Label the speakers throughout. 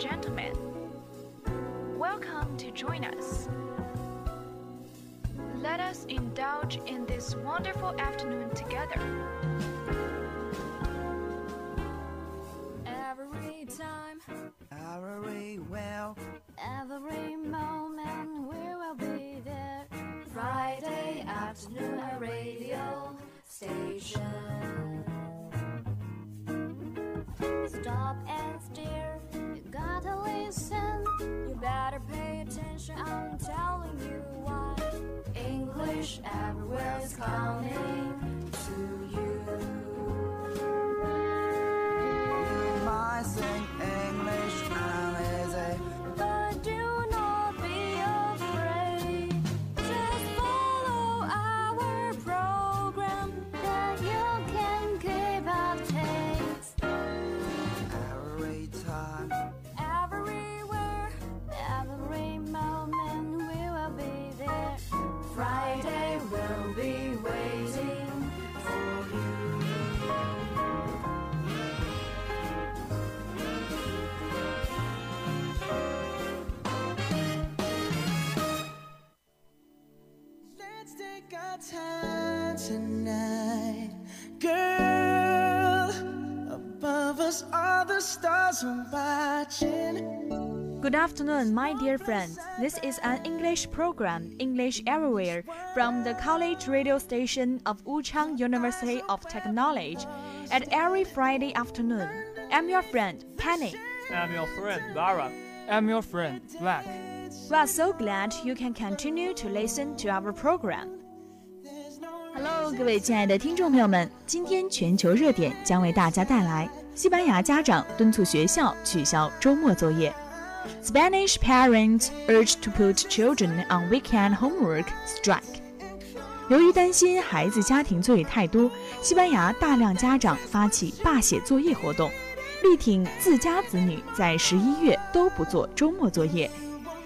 Speaker 1: gentlemen, welcome to join us. Let us indulge in this wonderful afternoon together.
Speaker 2: Every time,
Speaker 3: Very well.
Speaker 2: every moment we will be there. Friday afternoon, a radio station. Stop and stare, gotta listen. You better pay attention, I'm telling you why. English everywhere is coming
Speaker 4: Good afternoon, my dear friends. This is an English program, English Everywhere, from the college radio station of Wuchang University of Technology, at every Friday afternoon. I'm your friend, Penny.
Speaker 5: I'm your friend Lara. I'm your friend Black.
Speaker 4: We are so glad you can continue to listen to our program. Hello，各位亲爱的听众朋友们，今天全球热点将为大家带来： 西班牙家长敦促学校取消周末作业。Spanish parents urge to put children on weekend homework strike。由于担心孩子家庭作业太多，西班牙大量家长发起罢写作业活动，力挺自家子女在十一月都不做周末作业。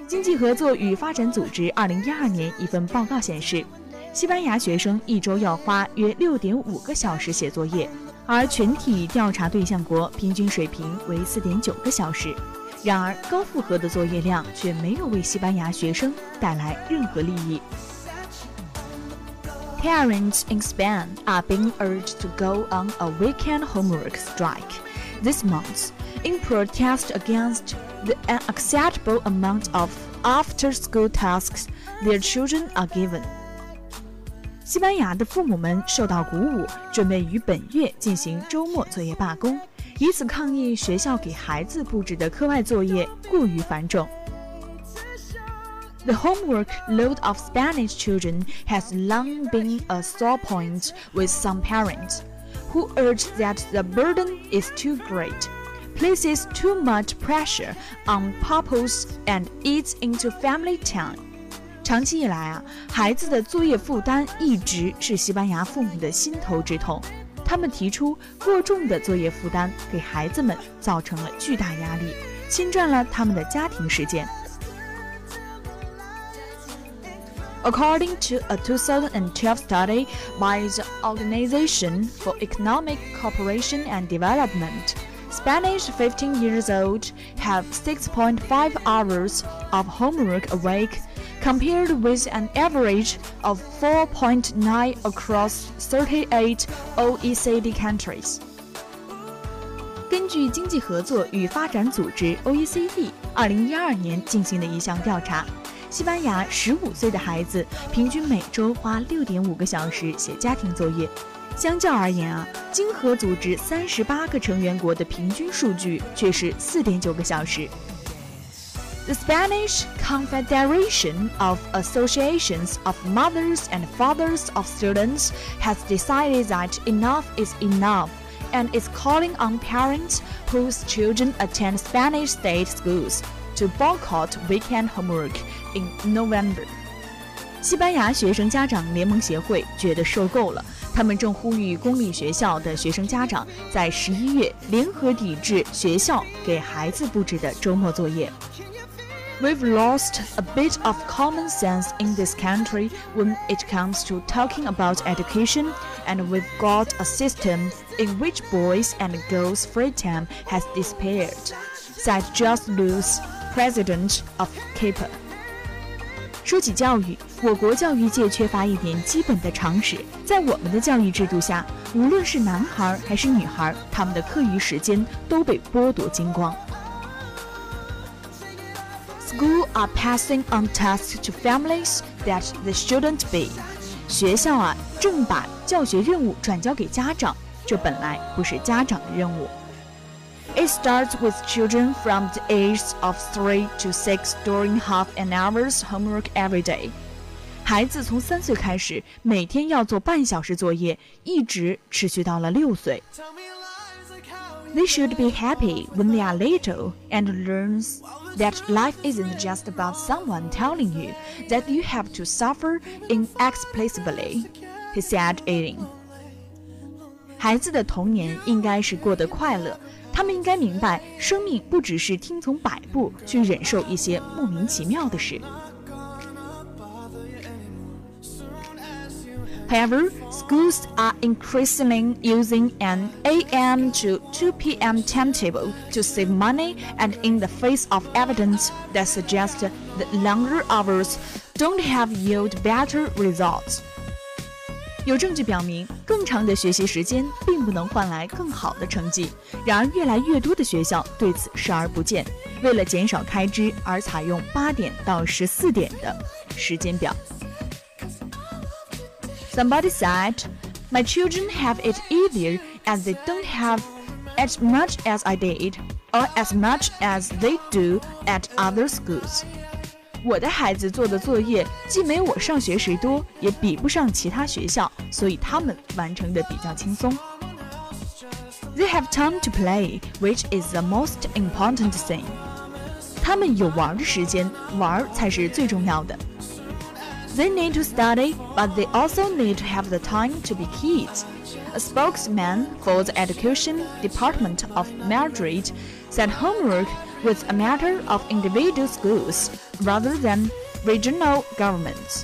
Speaker 4: 经济合作与发展组织二零一二年一份报告显示，西班牙学生一周要花约六点五个小时写作业，而全体调查对象国平均水平为四点九个小时。然而，高负荷的作业量却没有为西班牙学生带来任何利益。Parents in Spain are being urged to go on a weekend homework strike this month in protest against the unacceptable amount of after-school tasks their children are given. 西班牙的父母们受到鼓舞，准备于本月进行周末作业罢工，以此抗议学校给孩子布置的课外作业过于繁重。The homework load of Spanish children has long been a sore point with some parents, who urge that the burden is too great, places too much pressure on pupils, and eats into family time. 长期以来啊，孩子的作业负担一直是西班牙父母的心头之痛。他们提出，过重的作业负担给孩子们造成了巨大压力，侵占了他们的家庭时间。According to a 2012 study by the Organization for Economic Cooperation and Development, Spanish 15 years old have 6.5 hours of homework a week, compared with an average of 4.9 across 38 OECD countries. 根据经济合作与发展组织 （OECD） 二零一二年进行的一项调查，西班牙十五岁的孩子平均每周花六点五个小时写家庭作业。相较而言啊，经合组织三十八个成员国的平均数据却是四点九个小时。The Spanish Confederation of Associations of Mothers and Fathers of Students has decided that enough is enough and is calling on parents whose children attend Spanish state schools to boycott weekend homework in November. 西班牙学生家长联盟协会觉得受够了，他们正呼吁公立学校的学生家长在十一月联合抵制学校给孩子布置的周末作业。 We've lost a bit of common sense in this country when it comes to talking about education, and we've got a system in which boys' and girls' free time has disappeared, said José Luis, president of CEAPA. 说起教育，我国教育界缺乏一点基本的常识。在我们的教育制度下，无论是男孩还是女孩，他们的课余时间都被剥夺精光。School are passing on tasks to families that they shouldn't be。学校啊，正把教学任务转交给家长，这本来不是家长的任务。It starts with children from the ages of three to six doing half an hour's homework every day. 孩子从三岁开始，每天要做半小时作业，一直持续到了六岁。 They should be happy when they are little and learns that life isn't just about someone telling you that you have to suffer inexplicably, he said, aiding. 孩子的童年应该是过得快乐，他们应该明白，生命不只是听从摆布，去忍受一些莫名其妙的事。However, schools are increasingly using an AM to 2 PM timetable to save money, and in the face of evidence that suggests that longer hours don't have yield better results. 有证据表明，更长的学习时间并不能换来更好的成绩。然而，越来越多的学校对此视而不见，为了减少开支而采用八点到十四点的时间表。 Somebody said, "My children have it easier as they don't have as much as I did, or as much as they do at other schools." 我的孩子做的作业既没我上学时多，也比不上其他学校，所以他们完成的比较轻松。They have time to play, which is the most important thing. 他们有玩的时间，玩才是最重要的。 They need to study, but they also need to have the time to be kids. A spokesman for the Education Department of Madrid said homework was a matter of individual schools rather than regional governments.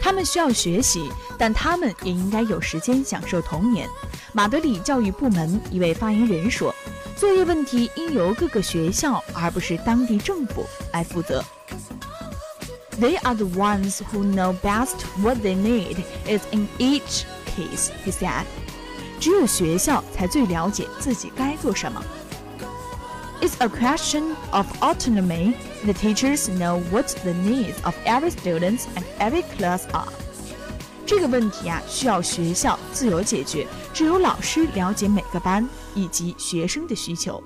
Speaker 4: 他们需要学习，但他们也应该有时间享受童年。马德里教育部门一位发言人说：“作业问题应由各个学校而不是当地政府来负责。” They are the ones who know best what they need is in each case, he said. 只有学校才最了解自己该做什么。It's a question of autonomy. The teachers know what the needs of every student and every class are. 这个问题啊，需要学校自由解决。只有老师了解每个班以及学生的需求。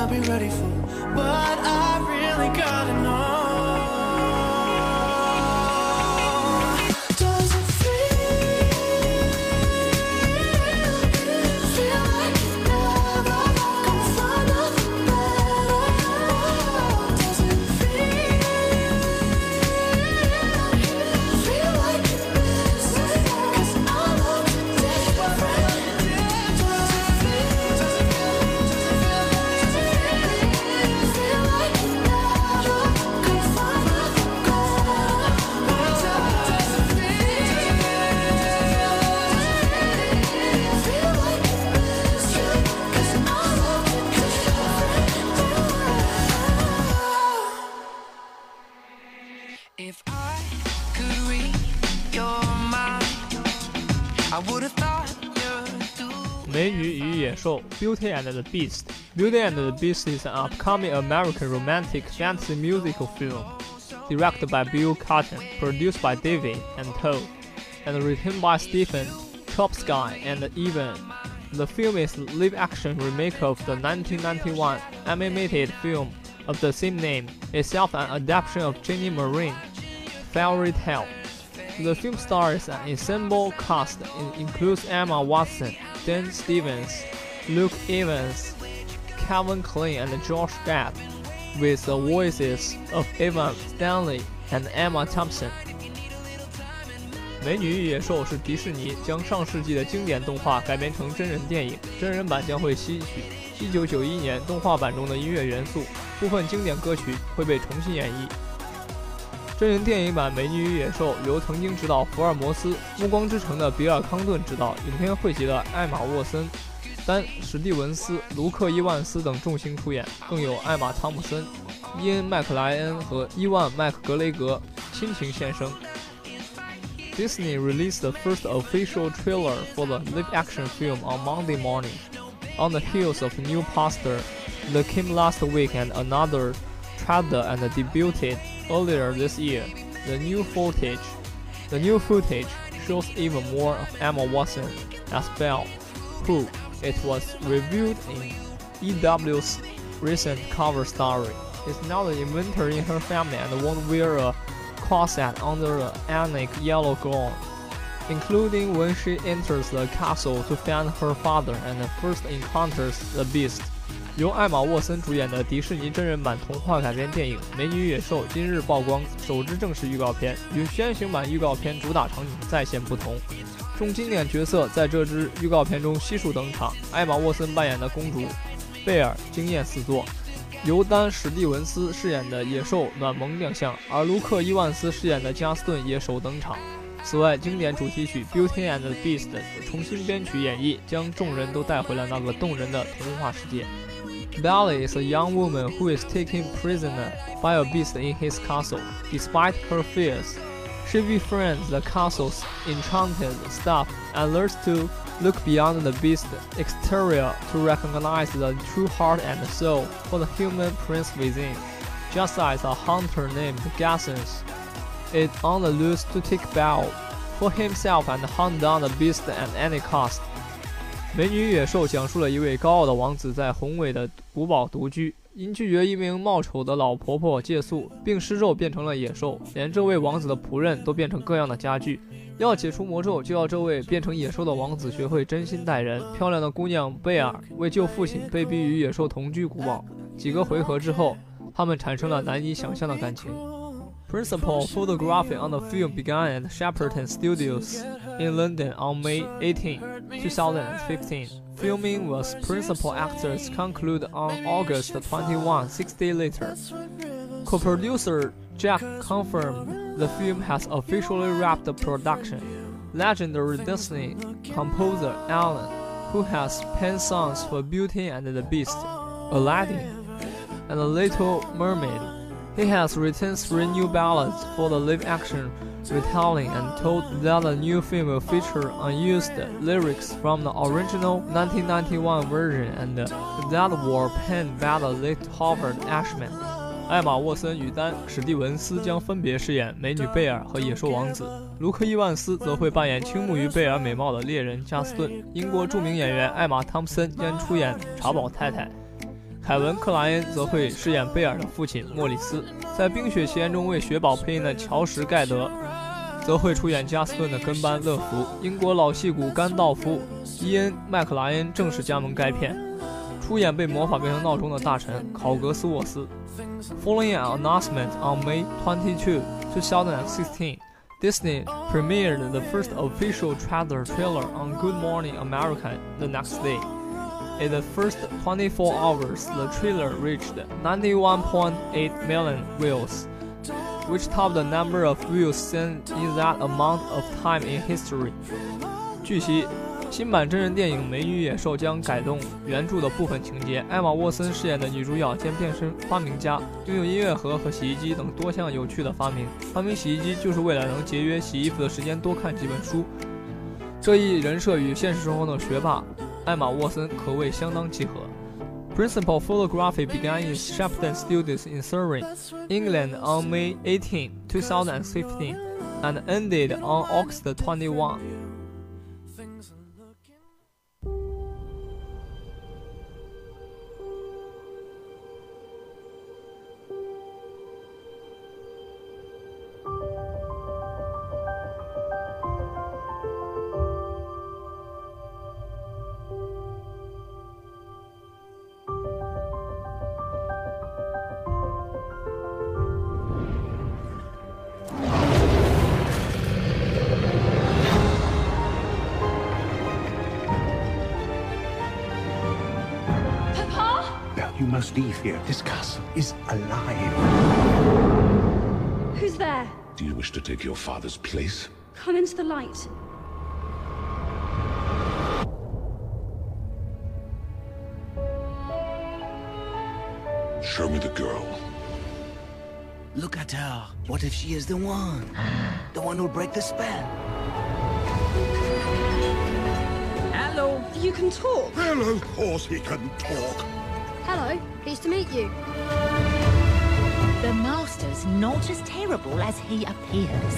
Speaker 6: Not be ready for, but I really gotta know.
Speaker 5: Beauty and the Beast. Beauty and the Beast is an upcoming American romantic fantasy musical film, directed by Bill Condon, produced by David and Toe, and written by Stephen Chbosky and Evan. The film is a live-action remake of the 1991 animated film of the same name, itself an adaptation of Jenny Marine fairy tale. The film stars an ensemble cast and includes Emma Watson, Dan Stevens, Luke Evans, Calvin Klein, and Josh Gad, with the voices of Evan Stanley and Emma Thompson.《美女与野兽》是迪士尼将上世纪的经典动画改编成真人电影，真人版将会吸取1991年动画版中的音乐元素，部分经典歌曲会被重新演绎。真人电影版《美女与野兽》由曾经执导《福尔摩斯》《暮光之城》的比尔·康顿执导，影片汇集了艾玛·沃森、丹·史蒂文斯、卢克·伊万斯等众星出演，更有艾玛·汤姆森、伊恩·麦克莱恩和伊万·麦克格雷格亲情现身。Disney released the first official trailer for the live-action film on Monday morning, on the heels of new poster that came last week and another trailer and debuted earlier this year. The new footage, the new footage shows even more of Emma Watson as Belle, who it was revealed in EW's recent cover story is now the inventor in her family and won't wear a corset under the anic yellow gown, including when she enters the castle to find her father and first encounters the beast. 由艾玛沃森主演的迪士尼真人版童话改编电影《美女与野兽》今日曝光首支正式预告片，与先行版预告片主打场景再现不同。 众经典角色在这支预告片中悉数登场，艾玛沃森扮演的公主贝尔惊艳四座，由丹·史蒂文斯饰演的野兽暖萌亮相，而卢克·伊万斯饰演的加斯顿也首登场。此外，经典主题曲《Beauty and the Beast》重新编曲演绎，将众人都带回了那个动人的童话世界。Belle is a young woman who is taken prisoner by a beast in his castle. Despite her fears, she befriends the castle's enchanted staff and learns to look beyond the beast's exterior to recognize the true heart and soul for the human prince within. Just as a hunter named Gaston is on the loose to take Belle for himself and hunt down the beast at any cost. 美女与野兽讲述了一位高傲的王子在宏伟的古堡独居，因拒绝一名貌丑的老婆婆借宿，并施咒变成了野兽，连这位王子的仆人都变成各样的家具。要解除魔咒，就要这位变成野兽的王子学会真心待人。漂亮的姑娘贝尔为救父亲，被逼与野兽同居古堡。几个回合之后，他们产生了难以想象的感情。Principal photography on the film began at Shepperton Studios in London on May 18, 2015. Filming with principal actors concluded on August 21, six days later. Co-producer Jack confirmed the film has officially wrapped the production. Legendary Disney composer Alan, who has penned songs for Beauty and the Beast, Aladdin, and The Little Mermaid, he has written three new ballads for the live-action retelling and told that the new film will feature unused lyrics from the original 1991 version and that were penned by the late Howard Ashman. 艾玛·沃森与丹·史蒂文斯将分别饰演美女贝尔和野兽王子，卢克·伊万斯则会扮演倾慕于贝尔美貌的猎人加斯顿。英国著名演员艾玛·汤普森将出演查宝太太。凯文·克莱恩则会饰演贝尔的父亲莫里斯，在《冰雪奇缘》中为雪宝配音的乔什·盖德，则会出演加斯顿的跟班乐福。英国老戏骨甘道夫·伊恩·麦克莱恩正式加盟该片，出演被魔法变成闹钟的大臣考格斯沃斯。Following an announcement on May 22, 2016, Disney premiered the first official trailer trailer on Good Morning America the next day. In the first 24 hours, the trailer reached 91.8 million views, which topped the number of views seen in that amount of time in history. 据悉，新版真人电影《美女野兽》将改动原著的部分情节。艾玛·沃森饰演的女主角兼变身发明家，拥有音乐盒和洗衣机等多项有趣的发明。发明洗衣机就是为了能节约洗衣服的时间，多看几本书。这一人设与现实生活中的学霸艾玛·沃森可谓相当契合。Principal photography began in Shepperton Studios in Surrey, England on May 18, 2015, and ended on August 21,
Speaker 7: must leave here. This castle is alive.
Speaker 8: Who's there?
Speaker 9: Do you wish to take your father's place?
Speaker 8: Come into the light.
Speaker 9: Show me the girl.
Speaker 10: Look at her. What if she is the one? The one who'll break the spell?
Speaker 8: Hello. You can talk.
Speaker 9: Well, of course he can talk.
Speaker 8: Hello. Pleased to meet you.
Speaker 11: The Master's not as terrible as he appears.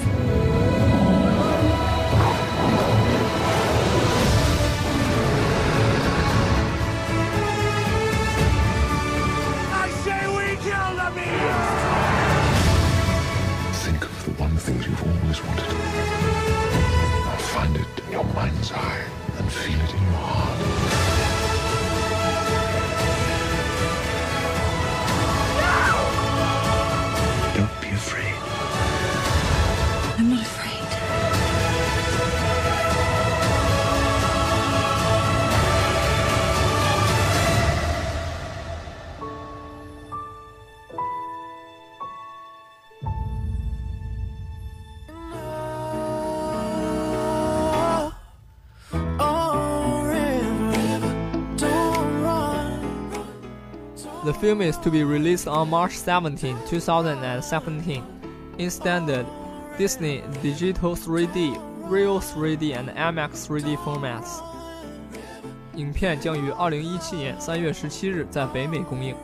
Speaker 7: I say we kill the beast!
Speaker 9: Think of the one thing you've always wanted. Find it in your mind's eye and feel it in your heart.
Speaker 6: film is to be released on March 17, 2017, in standard Disney Digital 3D, Real 3D and IMAX 3D formats。影片将于2017年3月17日在北美公映。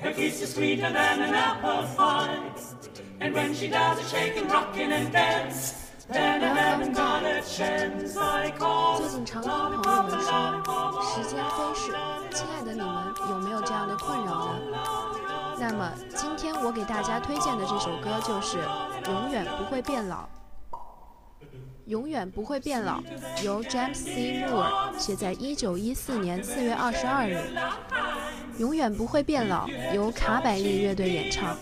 Speaker 12: Her kiss is sweeter than an apple pie. And when she does a shake and rockin' and dance, then I haven't got a chance. I call
Speaker 13: 最近常听朋友们说时间飞逝，亲爱的你们有没有这样的困扰呢？那么今天我给大家推荐的这首歌就是《永远不会变老》。永远不会变老，由 James C. Moore 写在1914年4月22日。永远不会变老，由卡百利乐队演唱，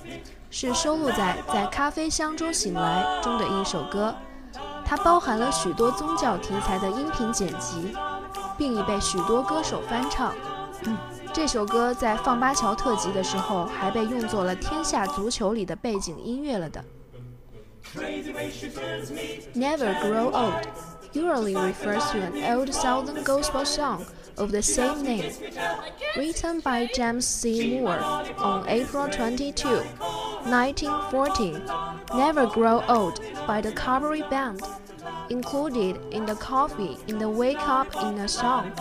Speaker 13: 是收录在《在咖啡香中醒来》中的一首歌。它包含了许多宗教题材的音频剪辑，并已被许多歌手翻唱。这首歌在放巴乔特辑的时候，还被用作了《天下足球》里的背景音乐了的。Never grow old usually refers to an old Southern gospel song of the same name, written by James C. Moore on April 22, 1914. Never Grow Old by the Cavalry Band. Included in the Coffee in the Wake Up in a Song.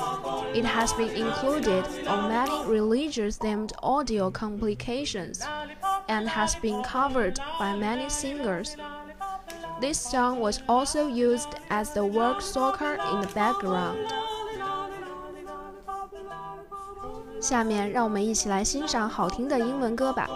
Speaker 13: It has been included on many religious themed audio complications and has been covered by many singers. This song was also used as the work soccer in the background. 下面让我们一起来欣赏好听的英文歌吧。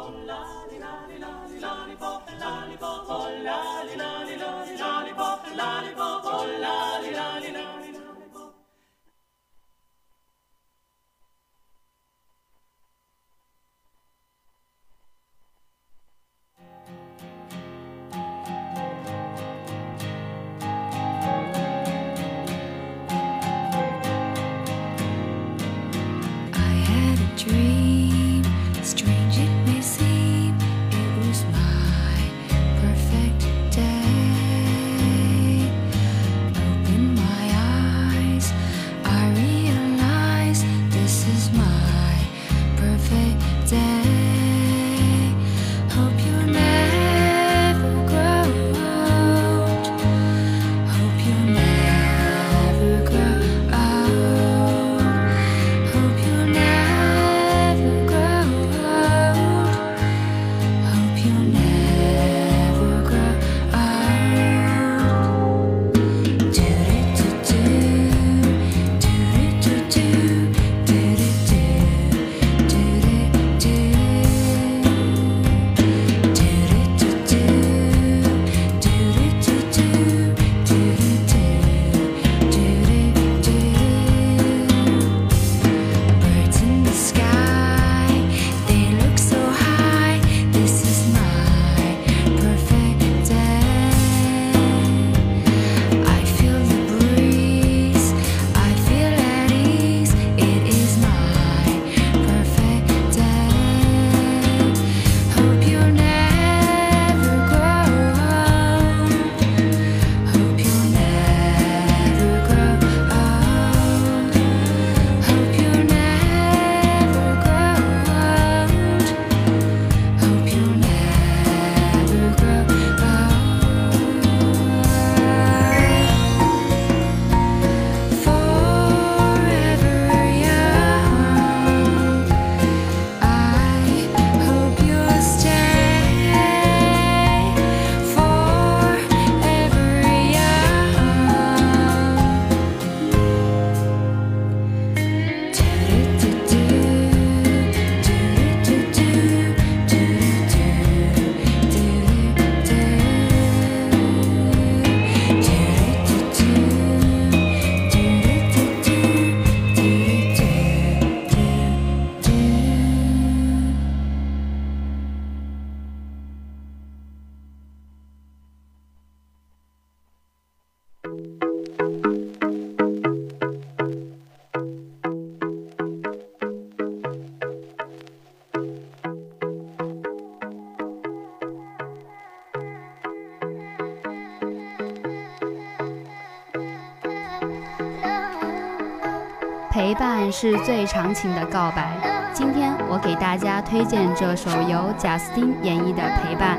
Speaker 14: 陪伴是最长情的告白。今天我给大家推荐这首由贾斯汀演绎的《陪伴》，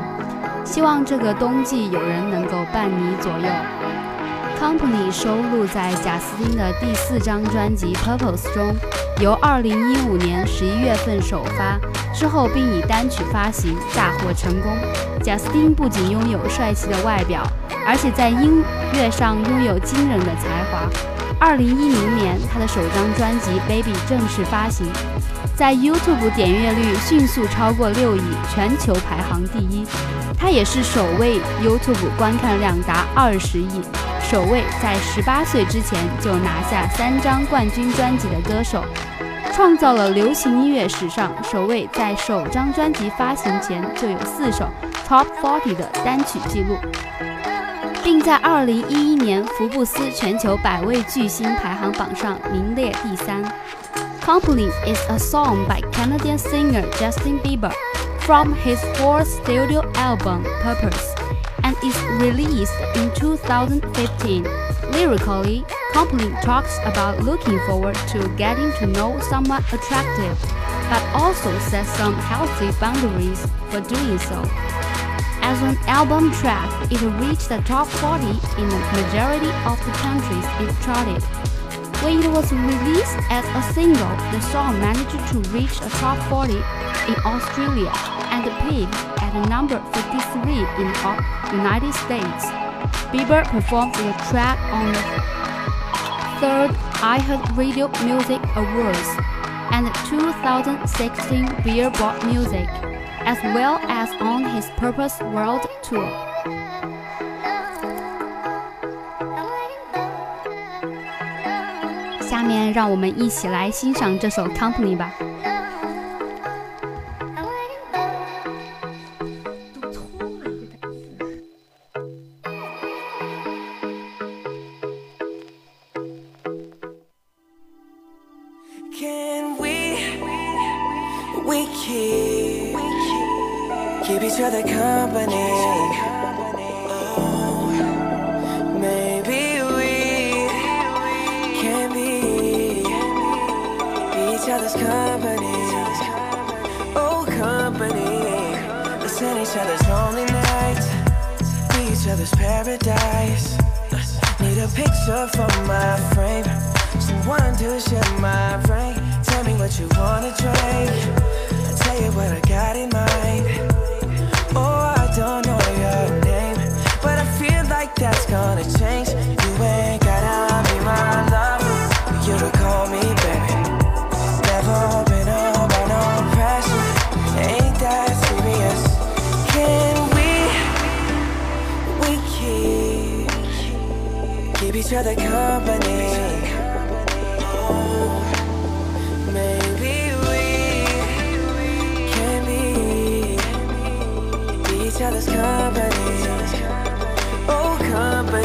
Speaker 14: 希望这个冬季有人能够伴你左右。Company 收录在贾斯汀的第四张专辑《Purpose》中，由2015年11月份首发，之后并以单曲发行大获成功。贾斯汀不仅拥有帅气的外表，而且在音乐上拥有惊人的才华。二零一零年，他的首张专辑《Baby》正式发行，在 YouTube 点阅率迅速超过六亿，全球排行第一。他也是首位 YouTube 观看量达二十亿，首位在十八岁之前就拿下三张冠军专辑的歌手，创造了流行音乐史上首位在首张专辑发行前就有四首 Top 40的单曲记录。并在2011年福布斯全球百位巨星排行榜上名列第三。Company is a song by Canadian singer Justin Bieber from his fourth studio album Purpose and is released in 2015. Lyrically, Company talks about looking forward to getting to know someone attractive, but also sets some healthy boundaries for doing so. As an album track, it reached the top 40 in the majority of the countries it charted. When it was released as a single, the song managed to reach the top 40 in Australia and peaked at number 53 in the United States. Bieber performed the track on the third iHeartRadio Music Awards and the 2016 Billboard Music as well as on his Purpose World Tour. Company 吧。
Speaker 15: Each other company? Oh, maybe we can be, each other's company. Oh, each other's lonely nights, be each other's paradise. Need a picture for my frame, someone to share my brain. Tell me what you wanna drink. I tell you what I got in mind. Don't know your name, but I feel like that's gonna change. You ain't gotta be my lover, you to call me baby. Never been under no pressure, ain't that serious? Can we, we keep, keep each other company? Other's company. Oh, company.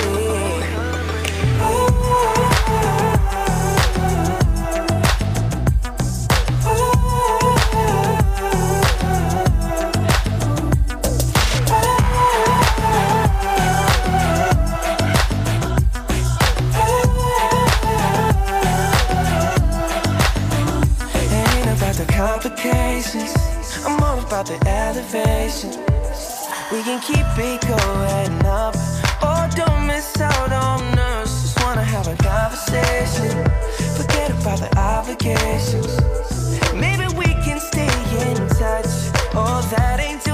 Speaker 15: Ain't about the complications. I'm all about the elevation. We can keep it going up. Oh, don't miss out on us. Just wanna have a conversation. Forget about the obligations. Maybe we can stay in touch. Oh, that ain't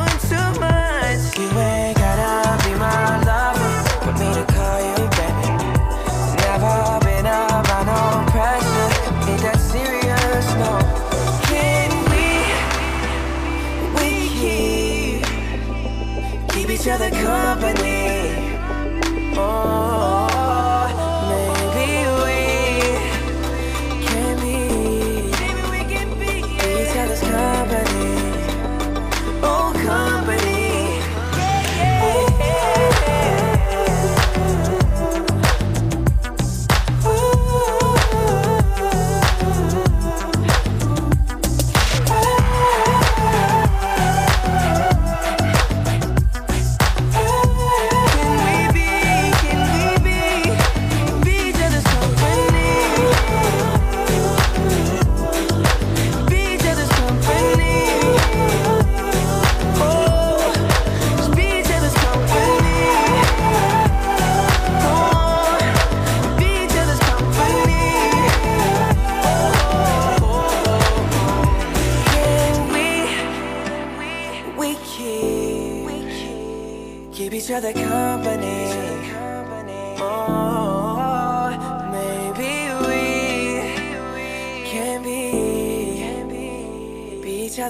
Speaker 15: each other company.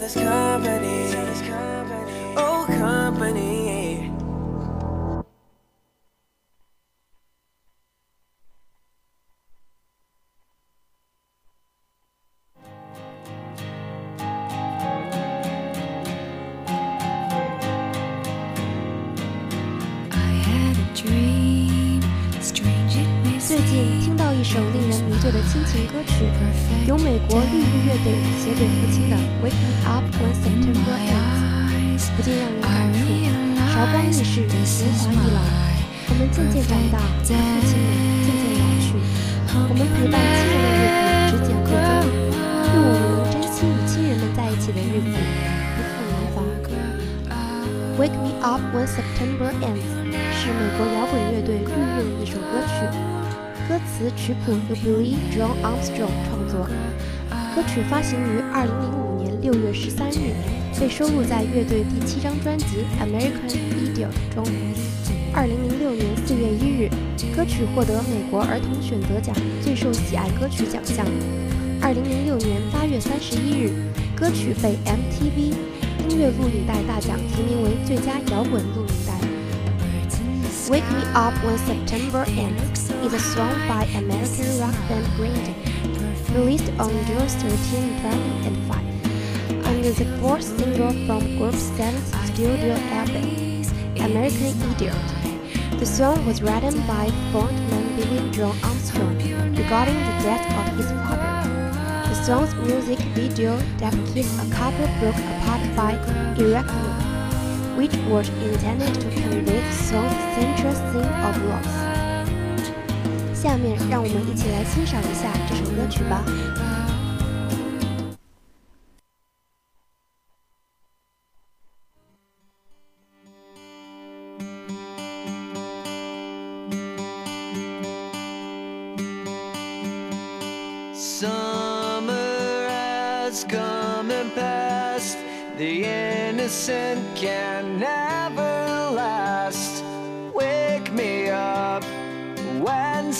Speaker 15: Other's company.
Speaker 16: 曲谱由 Billy John Armstrong 创作，歌曲发行于2005年6月13日，被收录在乐队第七张专辑《American Idiot》中。2006年4月1日，歌曲获得美国儿童选择奖最受喜爱歌曲奖项。2006年8月31日，歌曲被 MTV 音乐录影带大奖提名为最佳摇滚录影带。Wake Me Up When September Ends is a song by American rock band Green Day, released on June 13, 2005, and the fourth single from group's seventh studio album, American Idiot. The song was written by frontman Billie Joe Armstrong regarding the death of his father. The song's music video depicts a couple broke apart by eruption which was intended to convey the song's central theme of loss. 下面让我们一起来欣赏一下这首歌曲吧。
Speaker 15: Summer has come and passed, the innocent can.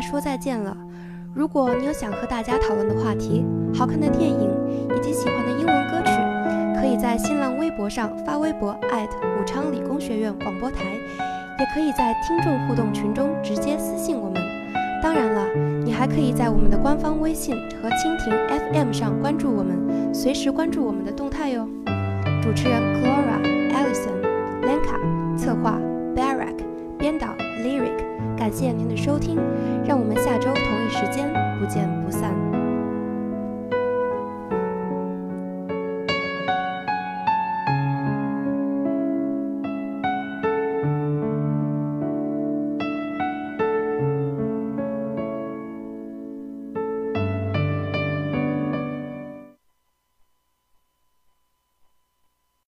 Speaker 16: 说再见了。如果你有想和大家讨论的话题、好看的电影以及喜欢的英文歌曲，可以在新浪微博上发微博武昌理工学院广播台，也可以在听众互动群中直接私信我们。当然了，你还可以在我们的官方微信和蜻蜓 FM 上关注我们，随时关注我们的动态哟。主持人 Clara、Alison、Lenka，策划 Barack，编导 Lyric。感谢您的收听，让我们下周同一时间不见不散。